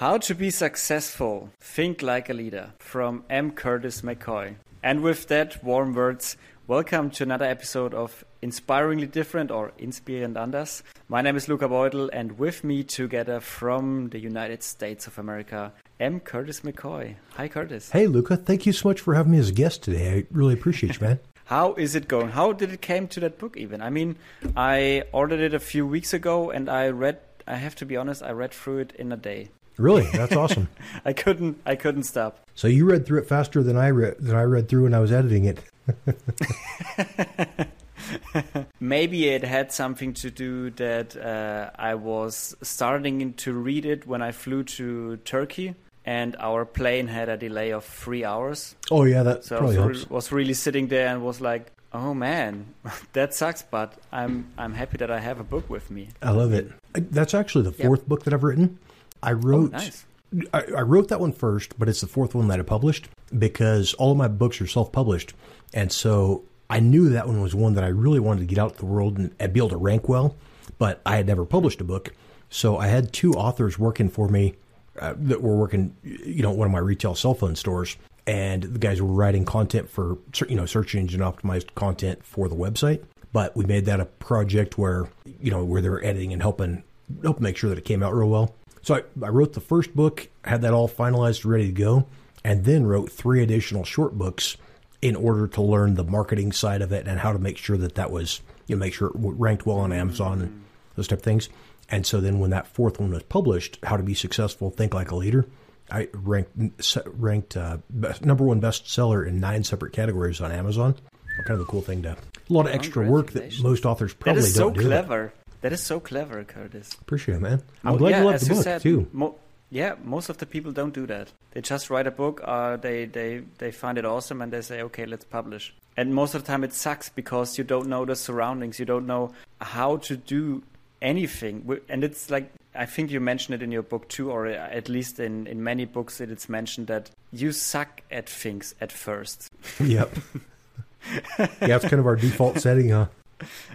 How to be successful. Think like a leader from M. Curtis McCoy. And with that warm words, welcome to another episode of Inspiringly Different or Inspirierend Anders. My name is Luca Beutel, and with me together from the United States of America, M. Curtis McCoy. Hi, Curtis. Hey, Luca. Thank you so much for having me as a guest today. I really appreciate you, man. How is it going? How did it came to that book even? I mean, I ordered it a few weeks ago and I read I have to be honest, I read through it in a day. Really? That's awesome. I couldn't I couldn't stop. So you read through it faster than I read than I read through when I was editing it. Maybe it had something to do that uh, I was starting to read it when I flew to Turkey, and our plane had a delay of three hours. Oh yeah, that so probably I helps. was, was really sitting there and was like, "Oh man, that sucks." But I'm I'm happy that I have a book with me. I love it. That's actually the fourth book that I've written. I wrote. Oh, nice. I, I wrote that one first, but it's the fourth one that I published because all of my books are self-published, and so I knew that one was one that I really wanted to get out to the world and, and be able to rank well. But I had never published a book, so I had two authors working for me uh, that were working, you know, one of my retail cell phone stores, and the guys were writing content for, you know, search engine optimized content for the website. But we made that a project where, you know, where they were editing and helping help make sure that it came out real well. So I, I wrote the first book, had that all finalized, ready to go, and then wrote three additional short books in order to learn the marketing side of it and how to make sure that that was, you know, make sure it ranked well on Amazon and those type of things. And so then when that fourth one was published, How to Be Successful, Think Like a Leader, I ranked ranked uh, best, number one bestseller in nine separate categories on Amazon. Kind of a cool thing to a lot of extra work that most authors probably that is so don't do. clever. That is so clever, Curtis. Appreciate it, man. I'm Oh, glad yeah, you loved as the you book said, too. Mo- yeah, most of the people don't do that. They just write a book, uh, they, they, they find it awesome, and they say, okay, let's publish. And most of the time it sucks because you don't know the surroundings, you don't know how to do anything. And it's like, I think you mentioned it in your book too, or at least in, in many books, it, it's mentioned that you suck at things at first. Yep. yeah, it's kind of our default setting, huh?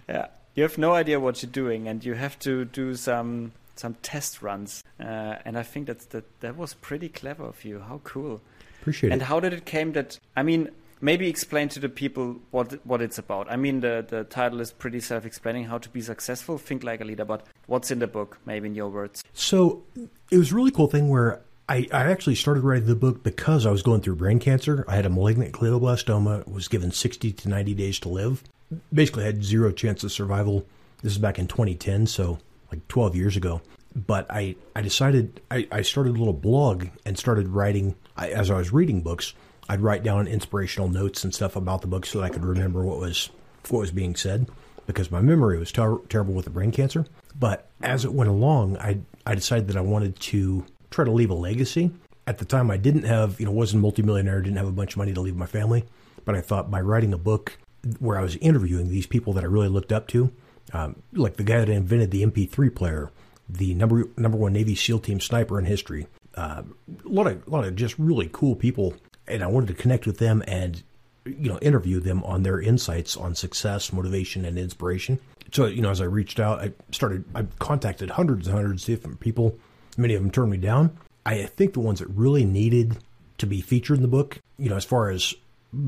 Yeah, you have no idea what you're doing, and you have to do some some test runs. Uh, and I think that's that that was pretty clever of you. How cool! Appreciate And it. And how did it came that? I mean, maybe explain to the people what what it's about. I mean, the the title is pretty self-explaining. How to be successful, think like a leader. But what's in the book? Maybe in your words. So it was a really cool thing where I, I actually started writing the book because I was going through brain cancer. I had a malignant glioblastoma, was given 60 to 90 days to live. Basically, had zero chance of survival. This is back in 2010, so like 12 years ago. But I, I decided, I, I started a little blog and started writing, I, as I was reading books, I'd write down inspirational notes and stuff about the book so that I could remember what was what was being said because my memory was ter- terrible with the brain cancer. But as it went along, I I decided that I wanted to try to leave a legacy. At the time, I didn't have you know wasn't multimillionaire, didn't have a bunch of money to leave my family. But I thought by writing a book where I was interviewing these people that I really looked up to, um, like the guy that invented the MP3 player, the number number one Navy SEAL team sniper in history, uh, a lot of a lot of just really cool people, and I wanted to connect with them and you know interview them on their insights on success, motivation, and inspiration. So you know, as I reached out, I started. I contacted hundreds and hundreds of different people. Many of them turned me down. I think the ones that really needed to be featured in the book, you know, as far as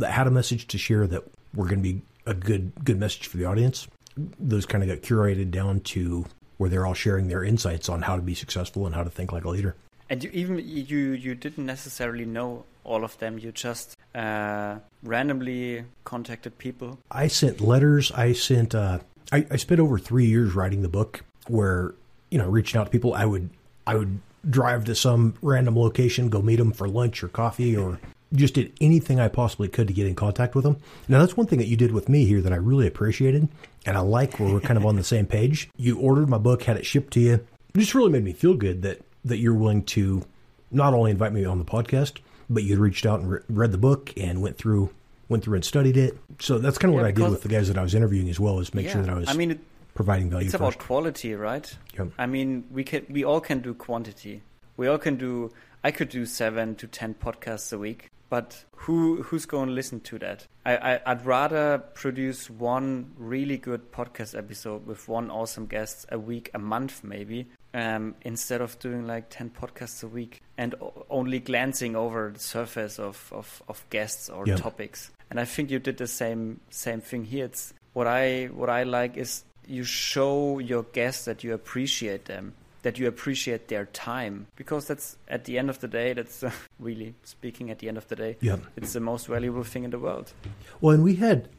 had a message to share that were going to be a good good message for the audience, those kind of got curated down to where they're all sharing their insights on how to be successful and how to think like a leader. And you even you you didn't necessarily know all of them. You just uh, randomly contacted people. I sent letters. I sent. Uh, I, I spent over three years writing the book, where you know, reaching out to people. I would I would drive to some random location, go meet them for lunch or coffee, or just did anything I possibly could to get in contact with them. Now that's one thing that you did with me here that I really appreciated, and I like where we're kind of on the same page. You ordered my book, had it shipped to you. It just really made me feel good that that you're willing to not only invite me on the podcast, but you reached out and re- read the book and went through went through and studied it. So that's kind of Yeah, what I did with the guys that I was interviewing as well, is make sure that I was I mean, it, providing value it's first. about quality, right? Yep. I mean, we can we all can do quantity. We all can do. I could do seven to ten podcasts a week, but who who's going to listen to that? I, I I'd rather produce one really good podcast episode with one awesome guest a week, a month maybe, um, instead of doing like 10 podcasts a week and only glancing over the surface of, of, of guests or Yeah. topics. And I think you did the same same thing here. It's what I what I like is you show your guests that you appreciate them, that you appreciate their time, because that's at the end of the day. That's uh, really speaking at the end of the day. Yeah. It's the most valuable thing in the world. Well, and we had,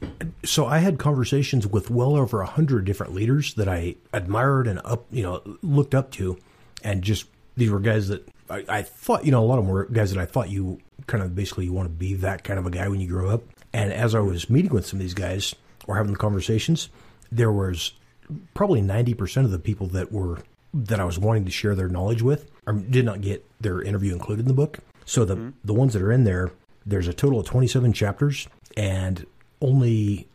so I had conversations with well over a hundred different leaders that I admired and up, you know, looked up to, and just these were guys that I, I thought, you know, a lot of them were guys that I thought you kind of basically you want to be that kind of a guy when you grow up. And as I was meeting with some of these guys or having the conversations, there was probably ninety percent of the people that were that I was wanting to share their knowledge with or did not get their interview included in the book. So the the ones that are in there, there's a total of 27 chapters and only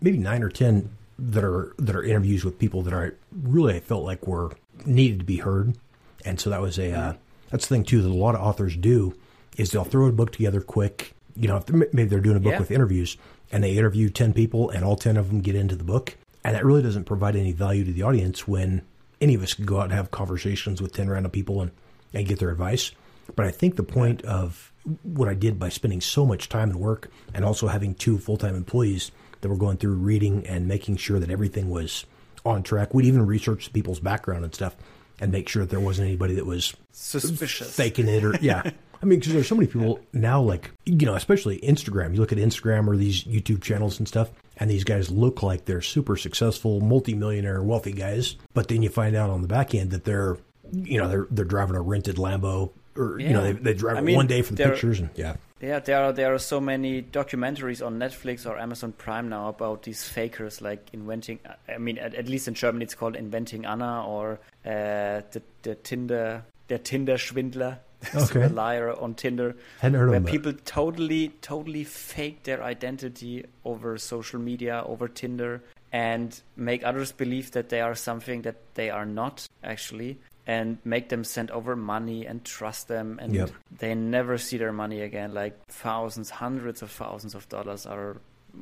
maybe 9 or 10 that are that are interviews with people that I really I felt like were needed to be heard. And so that was a uh, that's the thing too that a lot of authors do is they'll throw a book together quick. You know, if they're, maybe they're doing a book Yeah. with interviews and they interview 10 people and all 10 of them get into the book. And that really doesn't provide any value to the audience when any of us can go out and have conversations with 10 random people and, and get their advice. But I think the point of what I did by spending so much time and work and also having two full time employees that were going through reading and making sure that everything was on track. We'd even research people's background and stuff and make sure that there wasn't anybody that was Suspicious. faking it or yeah. I mean, because there's so many people now, like you know, especially Instagram. You look at Instagram or these YouTube channels and stuff, and these guys look like they're super successful, multimillionaire, wealthy guys. But then you find out on the back end that they're, you know, they're they're driving a rented Lambo, or you know, they, they drive I mean, one day for the pictures, and yeah, Yeah, there are there are so many documentaries on Netflix or Amazon Prime now about these fakers, like inventing. I mean, at, at least in Germany, it's called inventing Anna or uh, the the Tinder der Tinder Schwindler, Okay. the liar on Tinder, where people totally totally fake their identity over social media, over Tinder, and make others believe that they are something that they are not actually. And make them send over money and trust them, and Yep. they never see their money again. Like thousands, hundreds of thousands of dollars are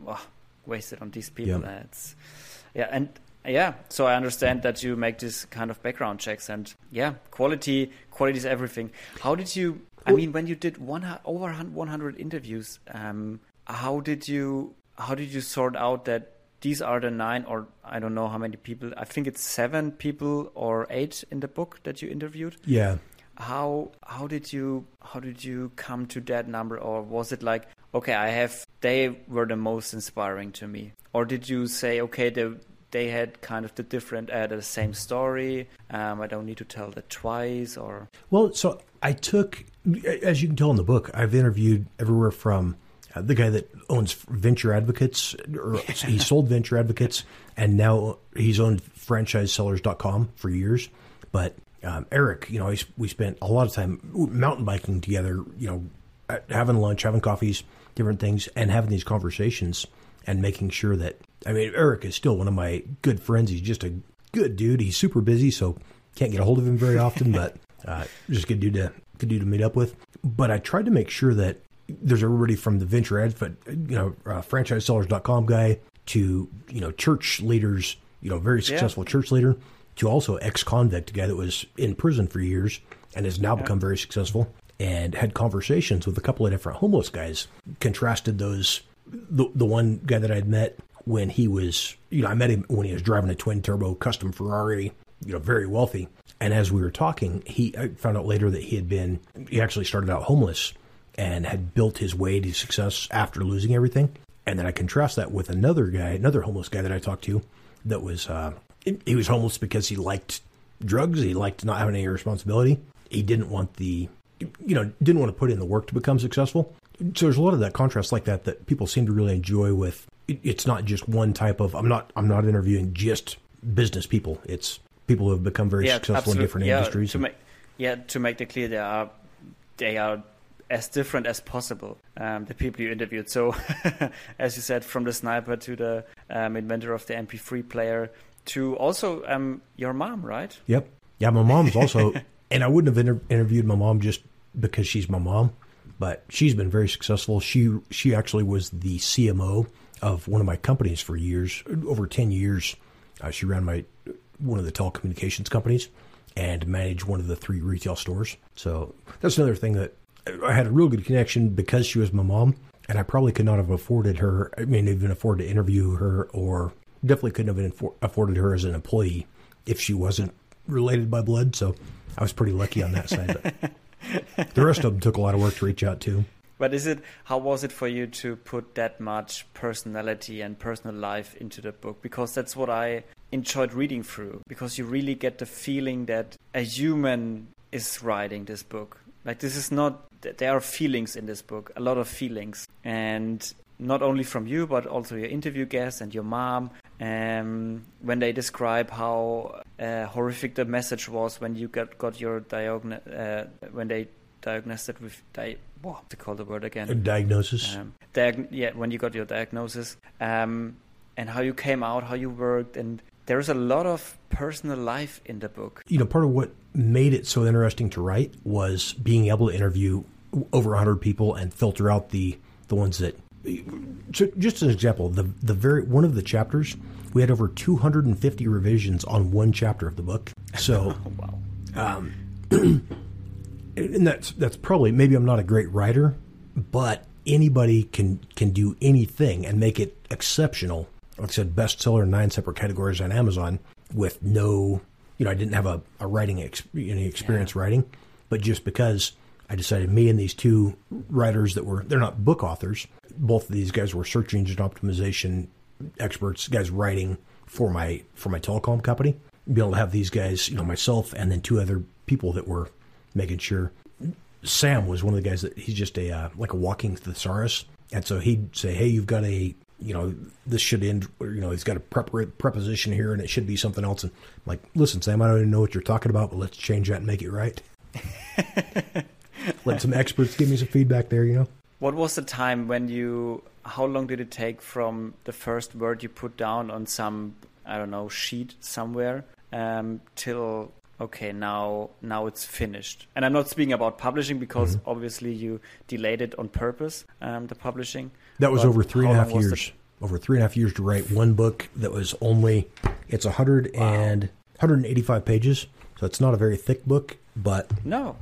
ah, wasted on these people. Yep. Yeah, and yeah. So I understand that you make this kind of background checks, and yeah, quality, quality is everything. How did you? I mean, when you did one over 100 interviews, um, how did you? How did you sort out that? These are the nine, or I don't know how many people. I think it's seven people or eight in the book that you interviewed yeah, how how did you how did you come to that number or was it like okay i have they were the most inspiring to me or did you say okay they they had kind of the different uh, the same story um, i don't need to tell that twice or Well, so I took, as you can tell in the book, I've interviewed everywhere from uh, the guy that owns Venture Advocates, or he sold Venture Advocates, and now he's owned franchisesellers.com for years. But um, Eric, you know, we spent a lot of time mountain biking together, you know, having lunch, having coffees, different things, and having these conversations and making sure that, I mean, Eric is still one of my good friends. He's just a good dude. He's super busy, so can't get a hold of him very often, but uh, just good dude to good dude to meet up with. But I tried to make sure that there's everybody from the venture advocate, you know, uh, franchisesellers.com guy to you know church leaders, you know, very successful church leader, to also ex-convict guy that was in prison for years and has now become very successful. And had conversations with a couple of different homeless guys. Contrasted those the the one guy that I'd met when he was, you know, I met him when he was driving a twin turbo custom Ferrari, you know, very wealthy. And as we were talking, he I found out later that he had been, he actually started out homeless and had built his way to success after losing everything. And then I contrast that with another guy, another homeless guy that I talked to that was, uh, he was homeless because he liked drugs. He liked not having any responsibility. He didn't want the, you know, didn't want to put in the work to become successful. So there's a lot of that contrast like that that people seem to really enjoy with it- it's not just one type of I'm not I'm not interviewing just business people. It's people who have become very successful absolute- in different yeah, industries. to make yeah to make it clear they are they are as different as possible um, the people you interviewed so as you said from the sniper to the um, inventor of the mp3 player to also um, your mom right Yep. Yeah, my mom's also, and I wouldn't have inter- interviewed my mom just because she's my mom, but she's been very successful. She she actually was the CMO of one of my companies for years, over ten years. Uh, she ran my one of the telecommunications companies, and managed one of the three retail stores. So that's another thing that I had a real good connection because she was my mom, and I probably could not have afforded her. I mean, even afford to interview her, or definitely couldn't have afforded her as an employee if she wasn't related by blood. So I was pretty lucky on that side. The rest of them took a lot of work to reach out to. But is it how was it for you to put that much personality and personal life into the book? Because that's what I enjoyed reading through. Because you really get the feeling that a human is writing this book. Like this is not there are feelings in this book, a lot of feelings, and not only from you but also your interview guests and your mom. Um, when they describe how uh, horrific the message was when you got got your diagnosis, uh, when they diagnosed it with di- what to call the word again? A diagnosis. Um, diag- yeah, when you got your diagnosis, um, and how you came out, how you worked, and there's a lot of personal life in the book. You know, part of what made it so interesting to write was being able to interview over 100 people and filter out the the ones that so just an example the the very one of the chapters we had over 250 revisions on one chapter of the book so wow. um, and that's that's probably maybe I'm not a great writer but anybody can can do anything and make it exceptional like I said, bestseller in nine separate categories on Amazon with no, you know, I didn't have a, a writing ex, any experience yeah. writing, but just because I decided me and these two writers that were, they're not book authors. Both of these guys were search engine optimization experts, guys writing for my, for my telecom company. Be able to have these guys, you know, myself and then two other people that were making sure. Sam was one of the guys that he's just a, uh, like a walking thesaurus. And so he'd say, Hey, you've got a you know, this should end, you know, he's got a prep- preposition here and it should be something else. And I'm like, listen, Sam, I don't even know what you're talking about, but let's change that and make it right. Let some experts give me some feedback there, you know? What was the time when you, how long did it take from the first word you put down on some, I don't know, sheet somewhere um, till okay now now it's finished and i'm not speaking about publishing because mm-hmm. obviously you delayed it on purpose um, the publishing that was over three and a half years. Over three and a half years to write one book that was only it's a hundred wow. and 185 pages, so it's not a very thick book, but no,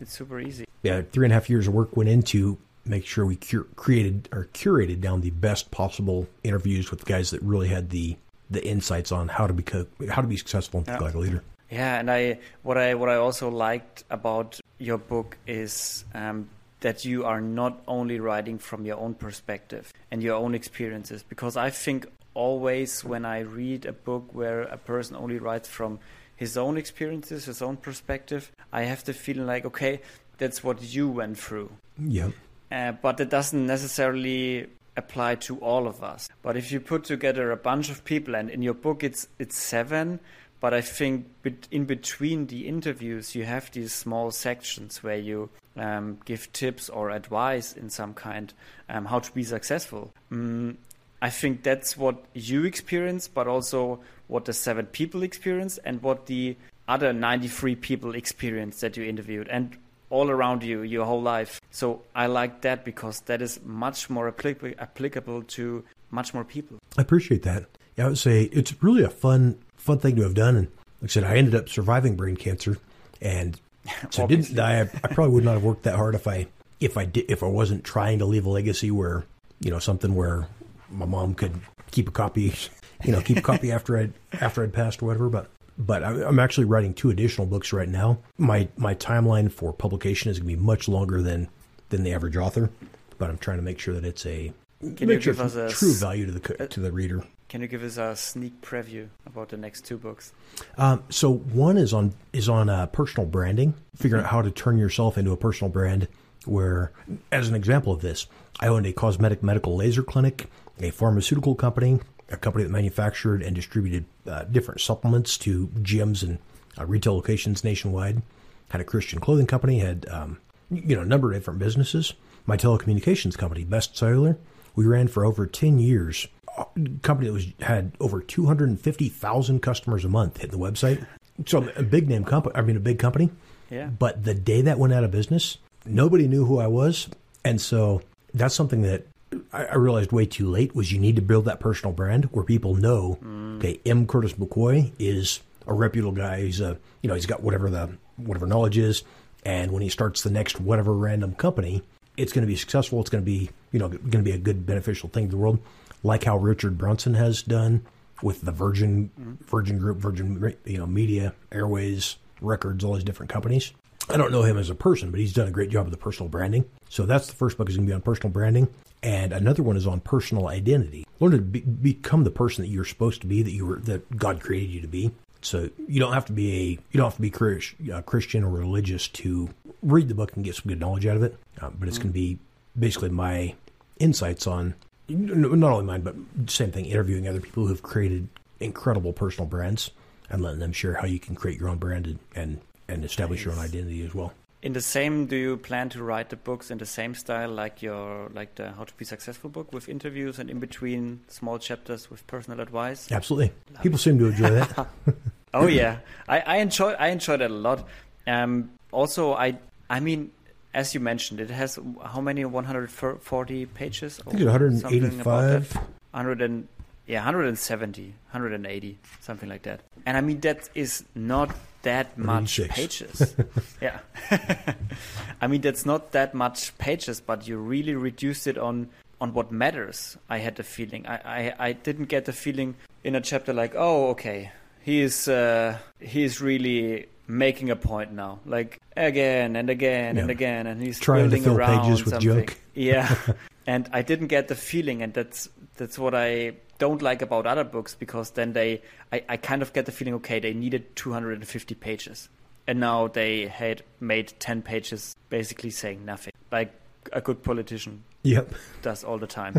it's super easy. Yeah, three and a half years of work went into make sure we cur- created or curated down the best possible interviews with guys that really had the the insights on how to be how to be successful and yeah. like a leader. Yeah, and I what I what I also liked about your book is um, that you are not only writing from your own perspective and your own experiences. Because I think always when I read a book where a person only writes from his own experiences, his own perspective, I have the feeling like, okay, that's what you went through. Yeah. Uh, but it doesn't necessarily apply to all of us. But if you put together a bunch of people, and in your book it's it's seven, but I think in between the interviews you have these small sections where you um, give tips or advice in some kind um, how to be successful. Mm, I think that's what you experience, but also what the seven people experience and what the other 93 people experience that you interviewed and all around you your whole life. So I like that because that is much more applic- applicable to much more people. I appreciate that. Yeah, I would say it's really a fun fun thing to have done. And like I said, I ended up surviving brain cancer, and so didn't die. I, I, probably would not have worked that hard if I if I did if I wasn't trying to leave a legacy where you know something where my mom could keep a copy, you know, keep a copy after I after I'd passed or whatever. But but I, I'm actually writing two additional books right now. My my timeline for publication is going to be much longer than than the average author, but I'm trying to make sure that it's a Can make sure it's true value to the to the reader. Can you give us a sneak preview about the next two books? Um, so one is on is on uh, personal branding, figuring out how to turn yourself into a personal brand. Where, as an example of this, I owned a cosmetic medical laser clinic, a pharmaceutical company, a company that manufactured and distributed uh, different supplements to gyms and uh, retail locations nationwide. Had a Christian clothing company, had um, you know a number of different businesses. My telecommunications company, Best Cellular, we ran for over ten years A company that was had over 250,000 customers a month hitting the website. So a big name company, I mean a big company. Yeah. But the day that went out of business, nobody knew who I was, and so that's something that I realized way too late was you need to build that personal brand where people know, mm. okay, M. Curtis McCoy is a reputable guy. He's a you know he's got whatever the whatever knowledge is, and when he starts the next whatever random company, it's going to be successful. It's going to be you know going to be a good beneficial thing to the world, like how Richard Branson has done with the Virgin Virgin Group, Virgin you know Media, Airways, Records, all these different companies. I don't know him as a person, but he's done a great job with the personal branding. So that's the first book is going to be on personal branding, and another one is on personal identity. Learn to be, become the person that you're supposed to be, that you were that God created you to be. So you don't have to be a you don't have to be Chris, uh, Christian or religious to read the book and get some good knowledge out of it. Uh, but it's going to be basically my insights on not only mine, but same thing, interviewing other people who've created incredible personal brands and letting them share how you can create your own brand and, and, and establish nice. your own identity as well. In the same, do you plan to write the books in the same style like your like the How to Be Successful book with interviews and in between small chapters with personal advice? Absolutely, Love people it. seem to enjoy that. oh yeah, I, I enjoy I enjoy that a lot. Um, also, I I mean, as you mentioned, it has how many 140 pages? I think 185. 100 and yeah, 170, 180, something like that. And I mean that is not that much pages. yeah. I mean that's not that much pages, but you really reduced it on on what matters. I had the feeling. I I, I didn't get the feeling in a chapter like, oh, okay, he is uh, he is really making a point now, like again and again yeah. and again, and he's trying to fill around pages with something. junk. Yeah, and I didn't get the feeling, and that's that's what I don't like about other books because then they, I, I kind of get the feeling, okay, they needed 250 pages, and now they had made 10 pages basically saying nothing, like a good politician. Yep. Does all the time.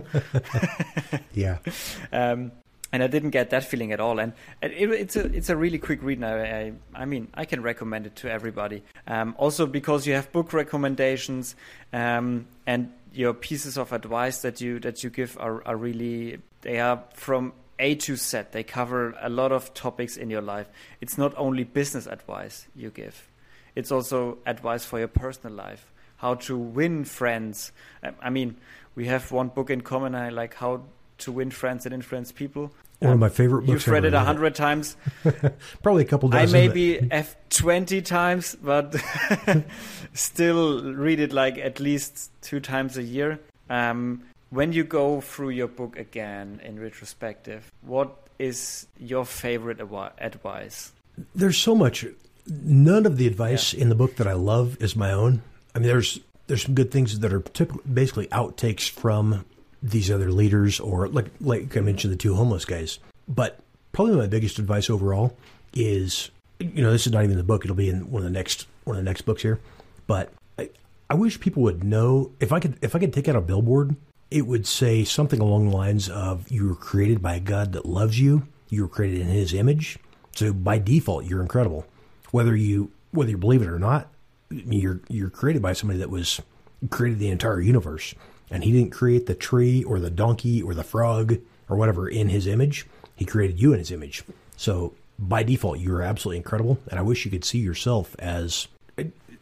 yeah. Um, and I didn't get that feeling at all. And it, it's a it's a really quick read. Now, I, I mean, I can recommend it to everybody. Um, also because you have book recommendations um, and your pieces of advice that you that you give are, are really they are from A to Z. They cover a lot of topics in your life. It's not only business advice you give; it's also advice for your personal life. How to win friends. I mean, we have one book in common. I like how to win friends and influence people. One um, of my favorite books. You've read it a hundred times. Probably a couple dozen. I maybe have twenty times, but still read it like at least two times a year. Um, when you go through your book again in retrospective, what is your favorite advice? There's so much. None of the advice yeah. in the book that I love is my own. I mean, there's there's some good things that are basically outtakes from these other leaders, or like like I mentioned, the two homeless guys. But probably my biggest advice overall is, you know, this is not even the book; it'll be in one of the next one of the next books here. But I, I wish people would know if I could if I could take out a billboard, it would say something along the lines of "You were created by a God that loves you. You were created in His image, so by default, you're incredible. Whether you whether you believe it or not, you're you're created by somebody that was created the entire universe and he didn't create the tree or the donkey or the frog or whatever in his image. He created you in his image. So by default, you're absolutely incredible. And I wish you could see yourself as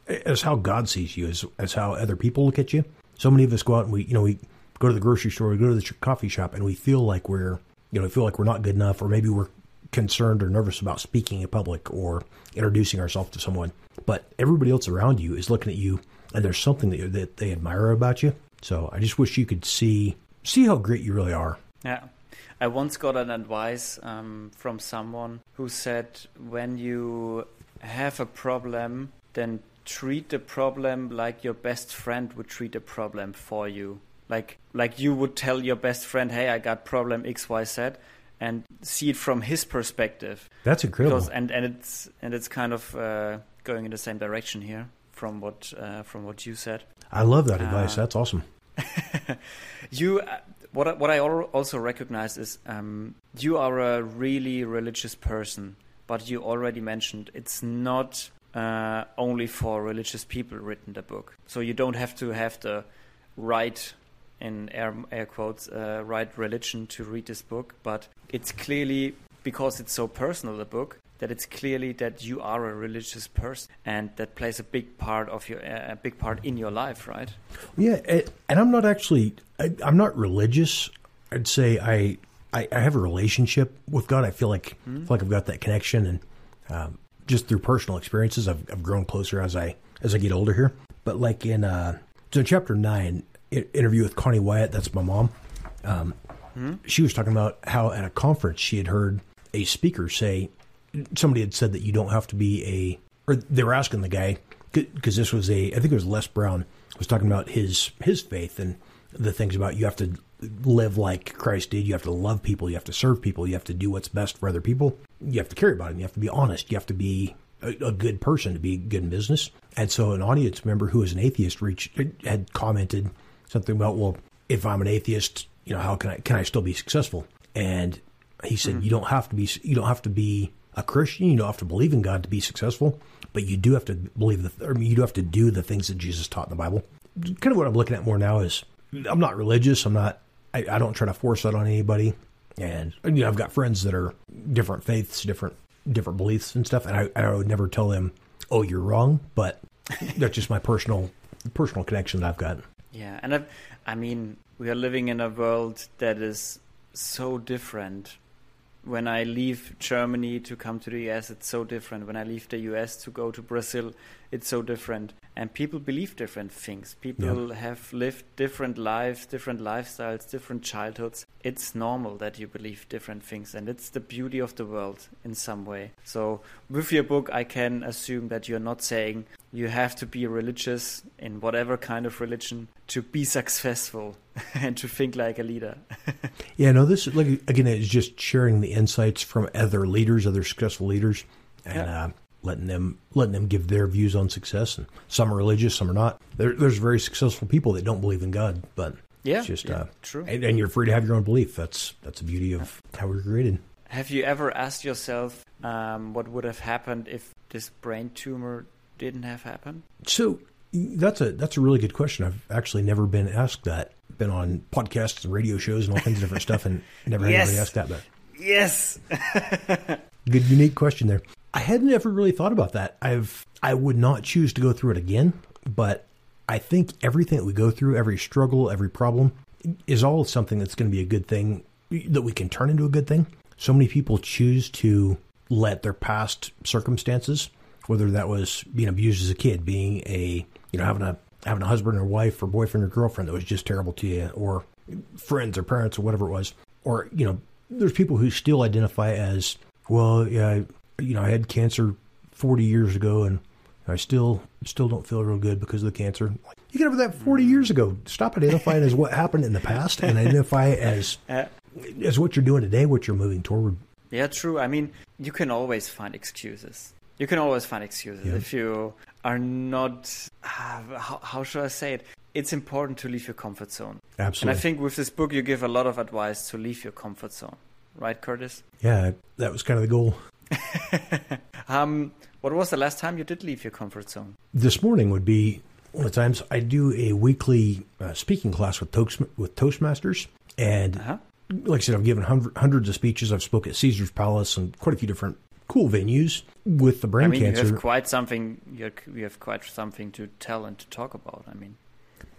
as how God sees you, as as how other people look at you. So many of us go out and we, you know, we go to the grocery store, go to the coffee shop, and we feel like we're, you know, we feel like we're not good enough, or maybe we're concerned or nervous about speaking in public or introducing ourselves to someone. But everybody else around you is looking at you, and there's something that, that they admire about you, so I just wish you could see see how great you really are. Yeah. I once got an advice um, from someone who said when you have a problem, then treat the problem like your best friend would treat a problem for you. Like like you would tell your best friend, "Hey, I got problem X Y Z," and see it from his perspective. That's incredible. Because, and and it's and it's kind of uh, going in the same direction here from what uh, from what you said. I love that advice. Uh, That's awesome. you, uh, what what I also recognize is um, you are a really religious person, but you already mentioned it's not uh, only for religious people written the book. So you don't have to have the right in air, air quotes uh, right religion to read this book, but it's clearly because it's so personal the book that it's clearly that you are a religious person and that plays a big part of your a big part in your life right yeah and i'm not actually I, am not religious i'd say I, I, I have a relationship with god i feel like mm-hmm. feel like i've got that connection and um, just through personal experiences, I've, I've grown closer as I as I get older here. But like in uh, so in chapter nine, i- interview with Connie Wyatt, that's my mom. Um, She was talking about how at a conference she had heard a speaker say somebody had said that you don't have to be a, or they were asking the guy because this was a, I think it was Les Brown was talking about his his faith and the things about you have to live like Christ did. You have to love people. You have to serve people. You have to do what's best for other people. You have to care about them. You have to be honest. You have to be a, a good person to be good in business. And so an audience member who was an atheist reached had commented something about, well, if I'm an atheist, you know, how can I can I still be successful? And he said, mm-hmm. you don't have to be you don't have to be a Christian. You don't have to believe in God to be successful, but you do have to believe the. I mean, you do have to do the things that Jesus taught in the Bible. Kind of what I'm looking at more now is I'm not religious. I'm not. I, I don't try to force that on anybody. And you know, I've got friends that are different faiths, different different beliefs and stuff, and I, I would never tell them, "Oh, you're wrong." But that's just my personal personal connection that I've got. Yeah, and I've, I mean, we are living in a world that is so different. When I leave Germany to come to the US, it's so different. When I leave the US to go to Brazil, it's so different. And people believe different things. People have lived different lives, different lifestyles, different childhoods. It's normal that you believe different things, and it's the beauty of the world in some way. So, with your book, I can assume that you're not saying you have to be religious in whatever kind of religion to be successful and to think like a leader. Yeah, no, this like again is just sharing the insights from other leaders, other successful leaders, and Yeah. uh, letting them letting them give their views on success. And some are religious, some are not. There, there's very successful people that don't believe in God, but Yeah, it's just yeah, uh, true. And, and you're free to have your own belief. That's that's the beauty of how we're created. Have you ever asked yourself um, what would have happened if this brain tumor didn't have happened? So that's a that's a really good question. I've actually never been asked that. Been on podcasts and radio shows and all kinds of different stuff, and never had Yes. anybody asked that. But Yes. Good, unique question there. I hadn't ever really thought about that. I've I would not choose to go through it again, but I think everything that we go through, every struggle, every problem, is all something that's going to be a good thing that we can turn into a good thing. So many people choose to let their past circumstances, whether that was being abused as a kid, being a you know having a having a husband or wife or boyfriend or girlfriend that was just terrible to you, or friends or parents or whatever it was, or you know, there's people who still identify as well, yeah, you know, I had cancer 40 years ago, and I still still don't feel real good because of the cancer. You get over that 40 years ago. Stop identifying as what happened in the past and identify as Uh, as what you're doing today, what you're moving toward. yeah, true. I mean, you can always find excuses. You can always find excuses Yeah. if you are not. Uh, how, how should I say it? It's important to leave your comfort zone. Absolutely. And I think with this book, you give a lot of advice to leave your comfort zone. Right, Curtis? yeah, that was kind of the goal. Um, what was the last time you did leave your comfort zone? This morning would be one of the times I do a weekly uh, speaking class with Toast, with Toastmasters, and Uh-huh. like I said, I've given hundred, hundreds of speeches. I've spoke at Caesar's Palace and quite a few different cool venues with the brain I mean, cancer. you have quite something. You have quite something to tell and to talk about. I mean,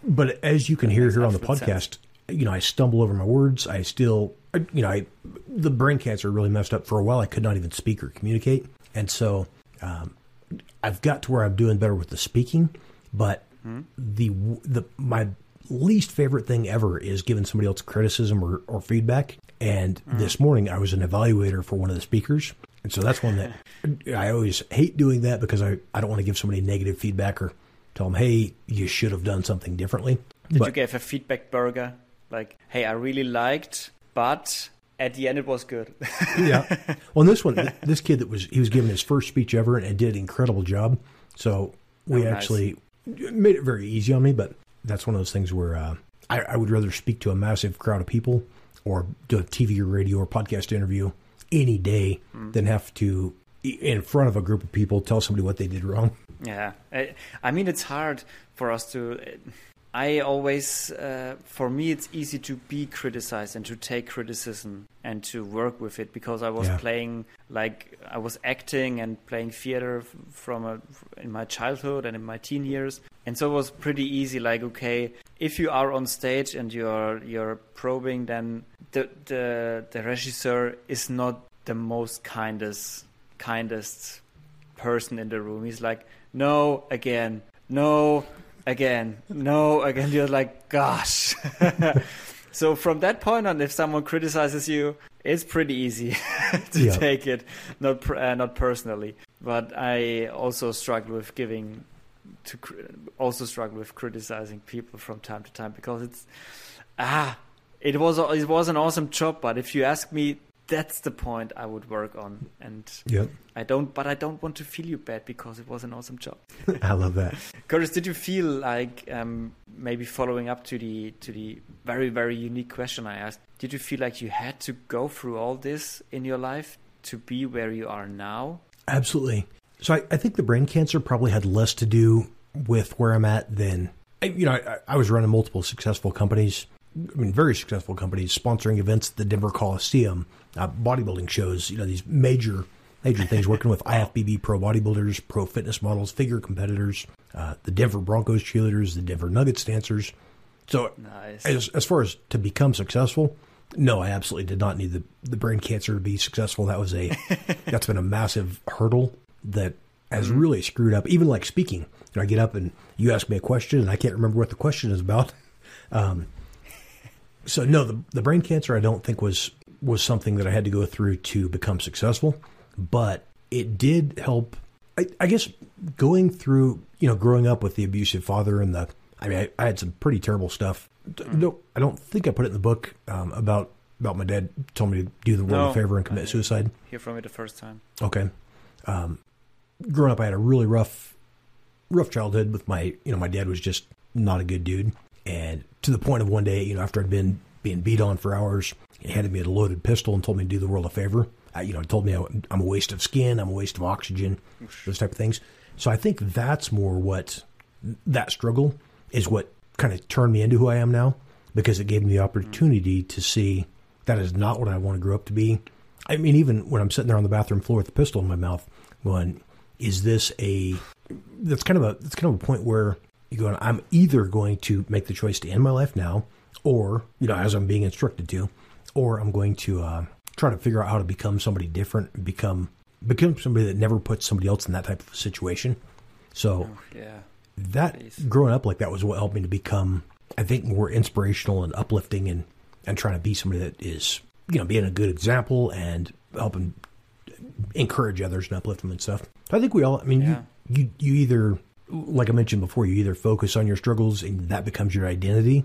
But as you can hear here on the podcast, you know, I stumble over my words. I still, you know, I the brain cancer really messed up for a while. I could not even speak or communicate, and so um, I've got to where I'm doing better with the speaking. But the the my least favorite thing ever is giving somebody else criticism or, or feedback. And this morning, I was an evaluator for one of the speakers, and so that's one that I always hate doing that because I I don't want to give somebody negative feedback or tell them, hey, you should have done something differently. did But- you give a feedback burger? Like, hey, I really liked, but at the end it was good. yeah. Well, this one, this kid that was he was giving his first speech ever and did an incredible job. So we Oh, nice. actually made it very easy on me. But that's one of those things where uh, I, I would rather speak to a massive crowd of people or do a TV or radio or podcast interview any day Hmm. than have to in front of a group of people tell somebody what they did wrong. Yeah, I, I mean it's hard for us to. I always, uh, for me, it's easy to be criticized and to take criticism and to work with it because I was Yeah. playing like I was acting and playing theater from a, in my childhood and in my teen years, and so it was pretty easy. Like, okay, if you are on stage and you're you're probing, then the the the regisseur is not the most kindest kindest person in the room. He's like, no, again, no, again, no, again. You're like, gosh. so from that point on, if someone criticizes you, it's pretty easy to yeah. take it, not uh, not personally. But I also struggle with giving to also struggle with criticizing people from time to time because it's ah it was it was an awesome job but if you ask me that's the point I would work on. And yep. I don't but I don't want to feel you bad because it was an awesome job. I love that. Curtis did you feel like um, maybe following up to the to the very very unique question I asked did you feel like you had to go through all this in your life to be where you are now? Absolutely. So I, I think the brain cancer probably had less to do with where I'm at than you know I, I was running multiple successful companies I mean, very successful companies sponsoring events at the Denver Coliseum, uh, bodybuilding shows, you know, these major, major things, working with IFBB pro bodybuilders, pro fitness models, figure competitors, uh, the Denver Broncos cheerleaders, the Denver Nuggets dancers. So, nice. as, as far as to become successful, no, I absolutely did not need the, the brain cancer to be successful. That was a, that's been a massive hurdle that has mm-hmm. really screwed up. Even like speaking, you know, I get up and you ask me a question and I can't remember what the question is about. Um, so no, the, the brain cancer I don't think was was something that I had to go through to become successful, but it did help. I, I guess going through, you know, growing up with the abusive father and the, I mean, I, I had some pretty terrible stuff. No, I don't think I put it in the book um, about about my dad told me to do the world no, a favor and commit suicide. Hear from it the first time. Okay. Um, growing up, I had a really rough, rough childhood with my, you know, my dad was just not a good dude. And to the point of one day, you know, after I'd been being beat on for hours, he handed me a loaded pistol and told me to do the world a favor. I, you know, told me I, am a waste of skin, I'm a waste of oxygen, those type of things. So I think that's more what that struggle is what kind of turned me into who I am now because it gave me the mm-hmm. opportunity to see that is not what I want to grow up to be. I mean, even when I'm sitting there on the bathroom floor with a pistol in my mouth, going, "Is this a?" That's kind of a that's kind of a point where you go, I'm either going to make the choice to end my life now, or, you know, as I'm being instructed to, or I'm going to uh, try to figure out how to become somebody different, become become somebody that never puts somebody else in that type of situation. So oh, yeah. that Please. growing up like that was what helped me to become, I think, more inspirational and uplifting and, and trying to be somebody that is, you know, being a good example and helping encourage others and uplift them and stuff. I think we all, I mean, yeah. you, you, you either like I mentioned before, you either focus on your struggles and that becomes your identity,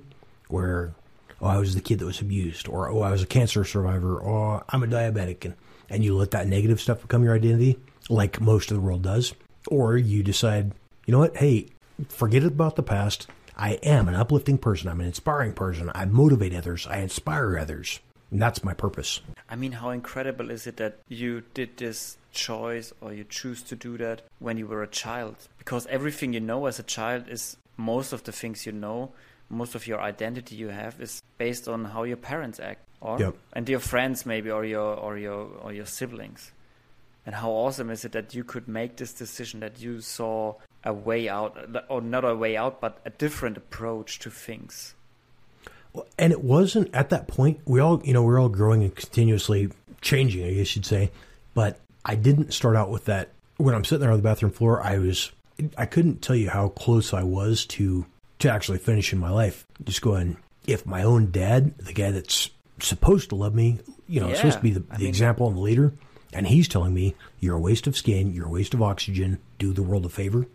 where oh I was the kid that was abused, or oh I was a cancer survivor, or I'm a diabetic, and and you let that negative stuff become your identity, like most of the world does, or you decide, you know what, hey, forget about the past. I am an uplifting person. I'm an inspiring person. I motivate others. I inspire others. And that's my purpose. I mean, how incredible is it that you did this choice or you choose to do that when you were a child? Because everything you know as a child is most of the things you know, most of your identity you have is based on how your parents act, or yep. and your friends maybe, or your or your or your siblings. And how awesome is it that you could make this decision that you saw a way out, or not a way out, but a different approach to things? And it wasn't at that point. We all, you know, we're all growing and continuously changing, I guess you'd say. But I didn't start out with that. When I'm sitting there on the bathroom floor, I was, I couldn't tell you how close I was to to actually finishing my life. Just going, if my own dad, the guy that's supposed to love me, you know, yeah, supposed to be the, the mean, example and the leader, and he's telling me you're a waste of skin, you're a waste of oxygen, do the world a favor.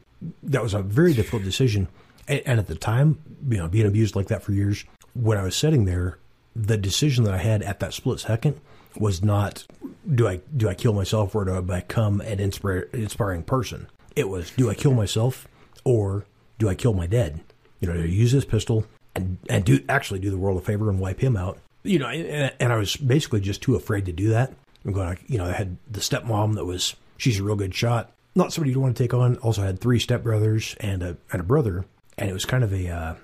That was a very difficult decision. And, and at the time, you know, being abused like that for years, when I was sitting there, the decision that I had at that split second was not do I do I kill myself or do I become an inspire, inspiring person? It was do I kill myself or do I kill my dad? You know, use this pistol and and do actually do the world a favor and wipe him out? You know, and, and I was basically just too afraid to do that. I'm going, you know, I had the stepmom that was she's a real good shot, not somebody you want to take on. Also had three stepbrothers and a and a brother, and it was kind of a uh,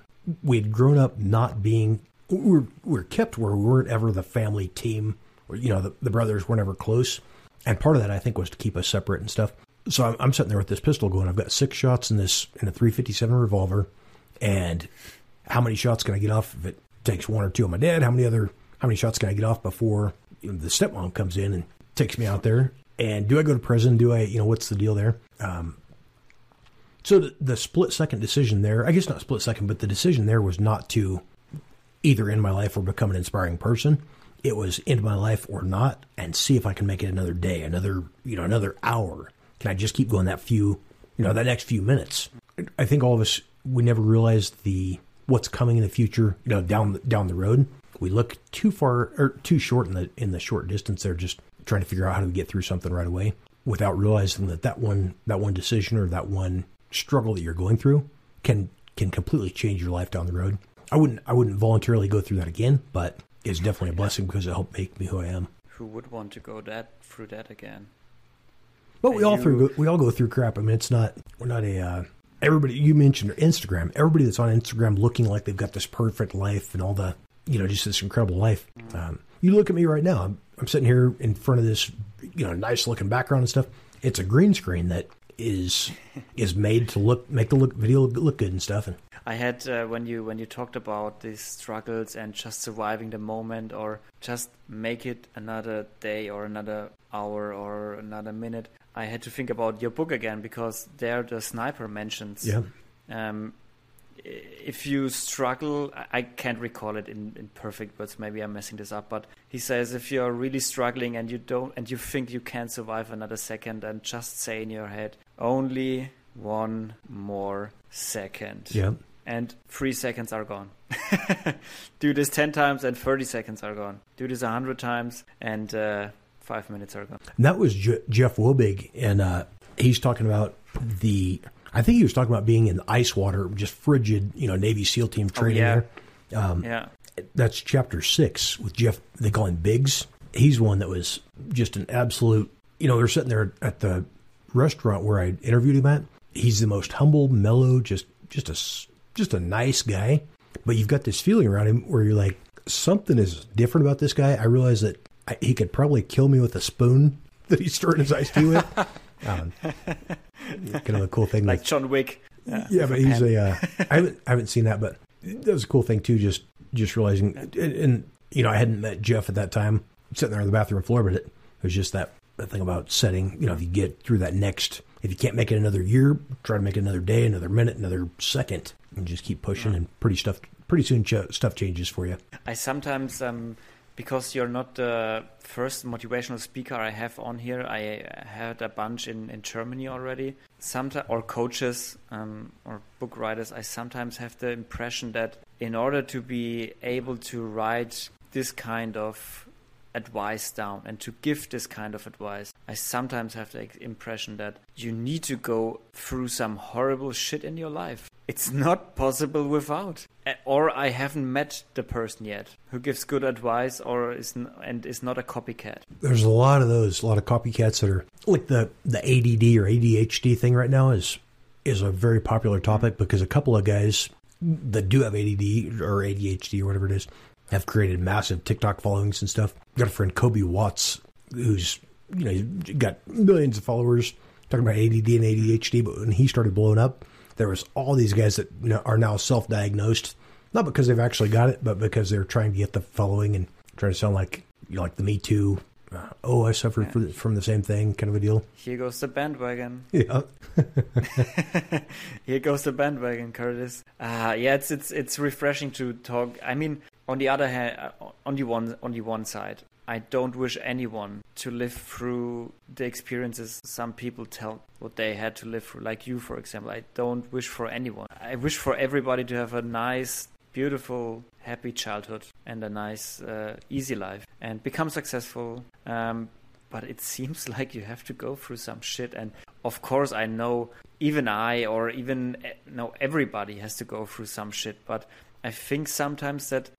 we'd grown up not being we were, we were kept where we weren't ever the family team. Or you know the, the brothers weren't ever close. And part of that i think was to keep us separate and stuff. So I'm, I'm sitting there with this pistol going i've got six shots in this in a 357 revolver. And how many shots can i get off if it? Takes one or two on my dad. How many other how many shots can i get off before you know, the stepmom comes in and takes me out there? And do I go to prison? Do I, you know, what's the deal there? Um, so the, the split second decision there, I guess not split second, but the decision there was not to either end my life or become an inspiring person. It was end my life or not, and see if I can make it another day, another you know, another hour. Can I just keep going that few, you know, that next few minutes? I think all of us we never realize the what's coming in the future, you know, down down the road. We look too far or too short in the in the short distance They're just trying to figure out how to get through something right away without realizing that that one that one decision or that one struggle that you're going through can can completely change your life down the road. I wouldn't I wouldn't voluntarily go through that again, but it's definitely a blessing because it helped make me who I am. Who would want to go that through that again? But we all through we all go through crap. I mean, it's not we're not a uh, everybody. You mentioned Instagram. Everybody that's on Instagram looking like they've got this perfect life and all the you know just this incredible life. Um, you look at me right now. I'm, I'm sitting here in front of this you know nice looking background and stuff. It's a green screen that is is made to look make the look video look good and stuff. And I had uh, when you when you talked about these struggles and just surviving the moment or just make it another day or another hour or another minute. I had to think about your book again because there the sniper mentions. yeah, Um, if you struggle, I- can't recall it in, in perfect words. Maybe I'm messing this up, but he says if you're really struggling and you don't and you think you can't survive another second, and just say in your head only one more second. yeah. And three seconds are gone. Do this ten times and thirty seconds are gone. Do this a hundred times and uh, five minutes are gone. And that was Je- Jeff Wobig, and uh, he's talking about the. I think he was talking about being in ice water, just frigid, you know, Navy SEAL team training yeah. there. Um, Yeah. That's chapter six with Jeff. They call him Biggs. He's one that was just an absolute. You know, they're sitting there at the restaurant where I interviewed him at. He's the most humble, mellow, just just a just a nice guy. But you've got this feeling around him where you're like, something is different about this guy. I realize that I, he could probably kill me with a spoon that he's stirring his iced tea with. Um, kind of a cool thing. Like John Wick. yeah, but he's a. Uh, I haven't I haven't seen that, but that was a cool thing too. Just just realizing, and, and you know, I hadn't met Jeff at that time, sitting there on the bathroom floor, but it, it was just that that thing about setting. You know, if you get through that next, if you can't make it another year, try to make it another day, another minute, another second, and just keep pushing. And pretty stuff, pretty soon ch- stuff changes for you. I sometimes, um, because you're not the first motivational speaker I have on here, I had a bunch in, in Germany already. Sometimes, or coaches um, or book writers, I sometimes have the impression that in order to be able to write this kind of advice down and to give this kind of advice, I sometimes have the impression that you need to go through some horrible shit in your life. It's not possible without. Or I haven't met the person yet who gives good advice or is n- and is not a copycat. There's a lot of those, a lot of copycats that are like the the ADD or ADHD thing right now is is a very popular topic because a couple of guys that do have ADD or ADHD or whatever it is have created massive TikTok followings and stuff. Got a friend Kobe Watts who's you know got millions of followers talking about ADD and ADHD, but when he started blowing up, there was all these guys that are now self-diagnosed, not because they've actually got it, but because they're trying to get the following and trying to sound like you know, like the Me Too. Uh, oh, I suffered Yeah. from, from the same thing, kind of a deal. Here goes the bandwagon. Yeah, Here goes the bandwagon, Curtis. Uh, yeah, it's it's it's refreshing to talk. I mean, on the other hand, uh, on the one on the one side, I don't wish anyone to live through the experiences some people tell what they had to live through, like you, for example. I don't wish for anyone. I wish for everybody to have a nice, beautiful, happy childhood and a nice, uh, easy life and become successful. Um, but it seems like you have to go through some shit and of course i know even i or even eh, no everybody has to go through some shit but i think sometimes that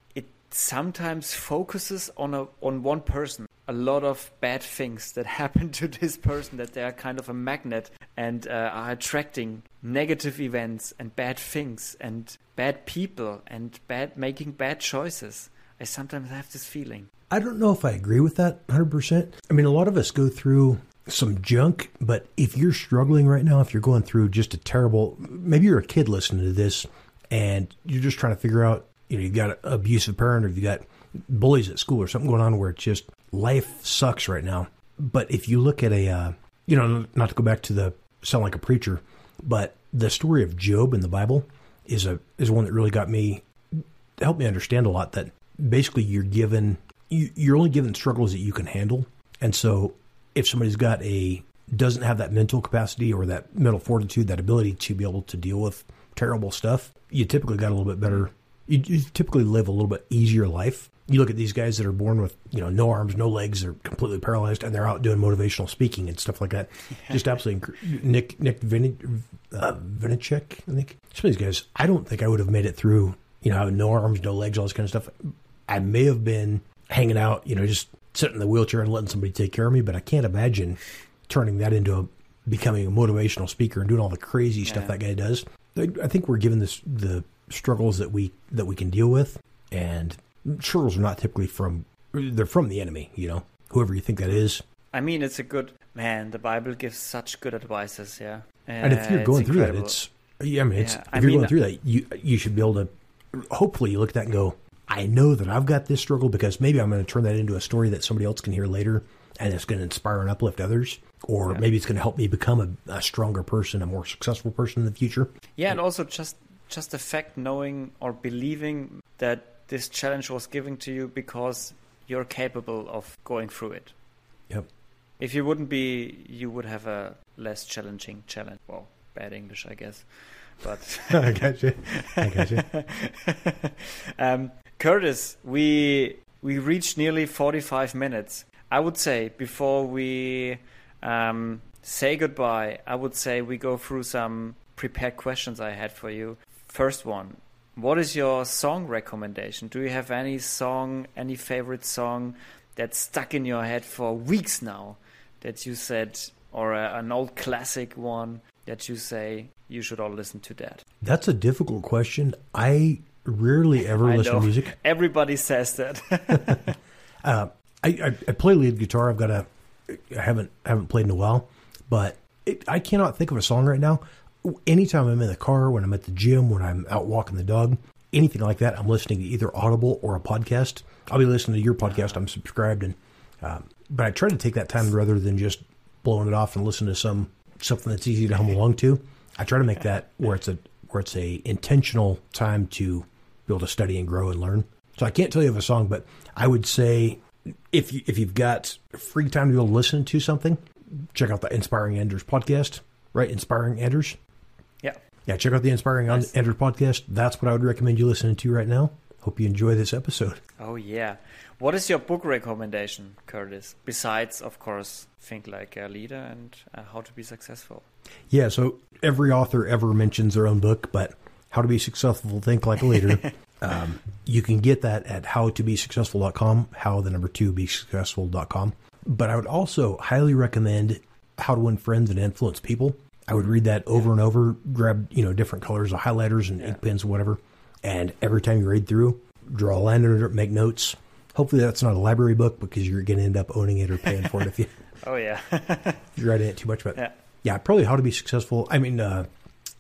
sometimes focuses on a on one person. A lot of bad things that happen to this person that they are kind of a magnet and uh, are attracting negative events and bad things and bad people and bad making bad choices. I sometimes have this feeling. I don't know if I agree with that 100%. I mean, a lot of us go through some junk, but if you're struggling right now, if you're going through just a terrible, maybe you're a kid listening to this and you're just trying to figure out, you know, you've got an abusive parent or you've got bullies at school or something going on where it's just life sucks right now. but if you look at a, uh, you know, not to go back to the sound like a preacher, but the story of Job in the Bible is a is one that really got me helped me understand a lot. That basically you're given you, you're only given struggles that you can handle, and so if somebody's got a doesn't have that mental capacity or that mental fortitude, that ability to be able to deal with terrible stuff, you typically got a little bit better. You, you typically live a little bit easier life. You look at these guys that are born with you know no arms, no legs, they're completely paralyzed, and they're out doing motivational speaking and stuff like that. Just absolutely inc- Nick Nick Vini, uh, Vinicek, I think. Some of these guys, I don't think I would have made it through. You know, no arms, no legs, all this kind of stuff. I may have been hanging out, you know, just sitting in the wheelchair and letting somebody take care of me, but I can't imagine turning that into a, becoming a motivational speaker and doing all the crazy stuff that guy does. I, I think we're given this the struggles that we that we can deal with, and struggles are not typically from they're from the enemy. You know, whoever you think that is. I mean, it's a good man. The Bible gives such good advices. Yeah, And if you're Uh, going through that, it's yeah. I mean, it's Yeah, if I you're mean- going through that, you you should be able to. Hopefully, you look at that and go, I know that I've got this struggle because maybe I'm going to turn that into a story that somebody else can hear later, and it's going to inspire and uplift others, or Yeah. maybe it's going to help me become a, a stronger person, a more successful person in the future. Yeah, and also just just the fact knowing or believing that this challenge was given to you because you're capable of going through it. Yep. If you wouldn't be, you would have a less challenging challenge. Well, bad English, I guess. But I got you. I got you. um, Curtis, we we reached nearly 45 minutes. I would say before we um, say goodbye, I would say we go through some prepared questions I had for you. First one. What is your song recommendation? Do you have any song, any favorite song that's stuck in your head for weeks now that you said, or a, an old classic one that you say you should all listen to that? That's a difficult question. I rarely ever I listen know. to music. Everybody says that. Uh, I, I, I play lead guitar. I've got a, I haven't haven't played in a while, but it, I cannot think of a song right now. Anytime I'm in the car, when I'm at the gym, when I'm out walking the dog, anything like that, I'm listening to either Audible or a podcast. I'll be listening to your podcast. I'm subscribed, and um, but I try to take that time rather than just blowing it off and listen to some something that's easy to hum along to. I try to make that where it's a where it's a intentional time to be able to study and grow and learn. So I can't tell you of a song, but I would say if you if you've got free time to to listen to something, check out the Inspiring Anders podcast. Right, Inspiring Enders. Yeah. Check out the Inspiring Nice. Enders podcast. That's what I would recommend you listening to right now. Hope you enjoy this episode. Oh yeah. What is your book recommendation, Curtis? Besides, of course, Think Like a Leader and uh, How to Be Successful. Yeah, so every author ever mentions their own book, but How to Be Successful, Think Like a Leader. um, you can get that at howtobesuccessful.com, how the number two be successful.com. But I would also highly recommend How to Win Friends and Influence People. I would read that over and over, grab, you know, different colors of highlighters and ink pens, whatever. And every time you read through, draw a line under it, make notes. Hopefully that's not a library book because you're going to end up owning it or paying for it if, you, Oh yeah. if you're writing it too much. But yeah. yeah, probably how to be successful. I mean, uh,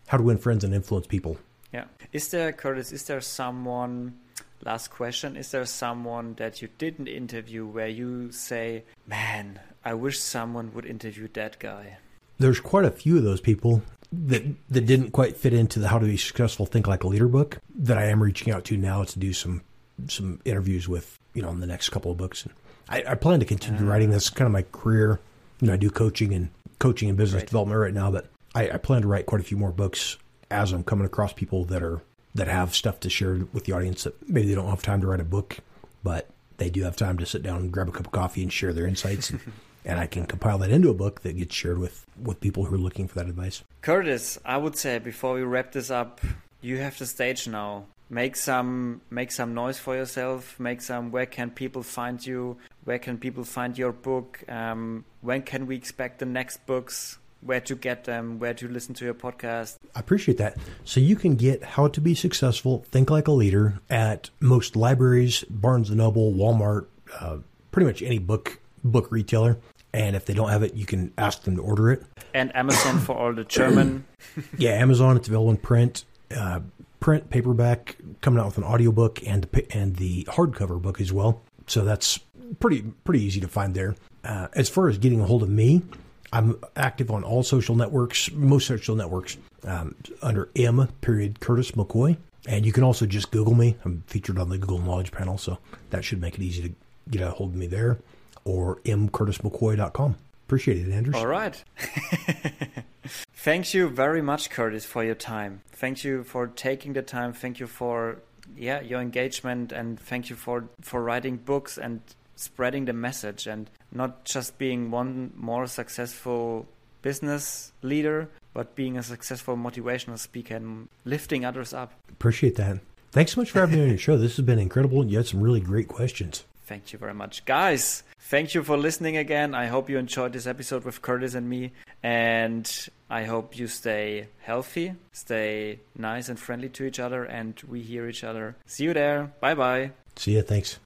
how to win friends and influence people. Yeah. Is there, Curtis, is there someone, last question, is there someone that you didn't interview where you say, man, I wish someone would interview that guy? There's quite a few of those people that that didn't quite fit into the How to Be Successful Think Like a Leader book that I am reaching out to now to do some some interviews with, you know, in the next couple of books. And I, I plan to continue Ah. writing. That's kind of my career. You know, I do coaching and coaching and business Right. development right now, but I, I plan to write quite a few more books as I'm coming across people that are that have stuff to share with the audience that maybe they don't have time to write a book, but they do have time to sit down and grab a cup of coffee and share their insights. and, I can compile that into a book that gets shared with, with people who are looking for that advice. Curtis, I would say before we wrap this up, you have the stage now. Make some make some noise for yourself. Make some. Where can people find you? Where can people find your book? Um, when can we expect the next books? Where to get them? Where to listen to your podcast? I appreciate that. So you can get How to Be Successful, Think Like a Leader at most libraries, Barnes and Noble, Walmart, uh, pretty much any book book retailer. And if they don't have it, you can ask them to order it. And Amazon for all the German. Yeah, Amazon. It's available in print, uh, print, paperback, coming out with an audiobook and the and the hardcover book as well. So that's pretty pretty easy to find there. Uh, as far as getting a hold of me, I'm active on all social networks, most social networks, um, under M period Curtis McCoy. And you can also just Google me. I'm featured on the Google Knowledge Panel, so that should make it easy to get a hold of me there. Or mcurtismccoy.com. Appreciate it, Anders. All right. Thank you very much, Curtis, for your time. Thank you for taking the time. Thank you for yeah your engagement, and thank you for for writing books and spreading the message, and not just being one more successful business leader, but being a successful motivational speaker and lifting others up. Appreciate that. Thanks so much for having me on your show. This has been incredible. You had some really great questions. Thank you very much. Guys, thank you for listening again. I hope you enjoyed this episode with Curtis and me. And I hope you stay healthy, stay nice and friendly to each other, and we hear each other. See you there. Bye bye. See ya. Thanks.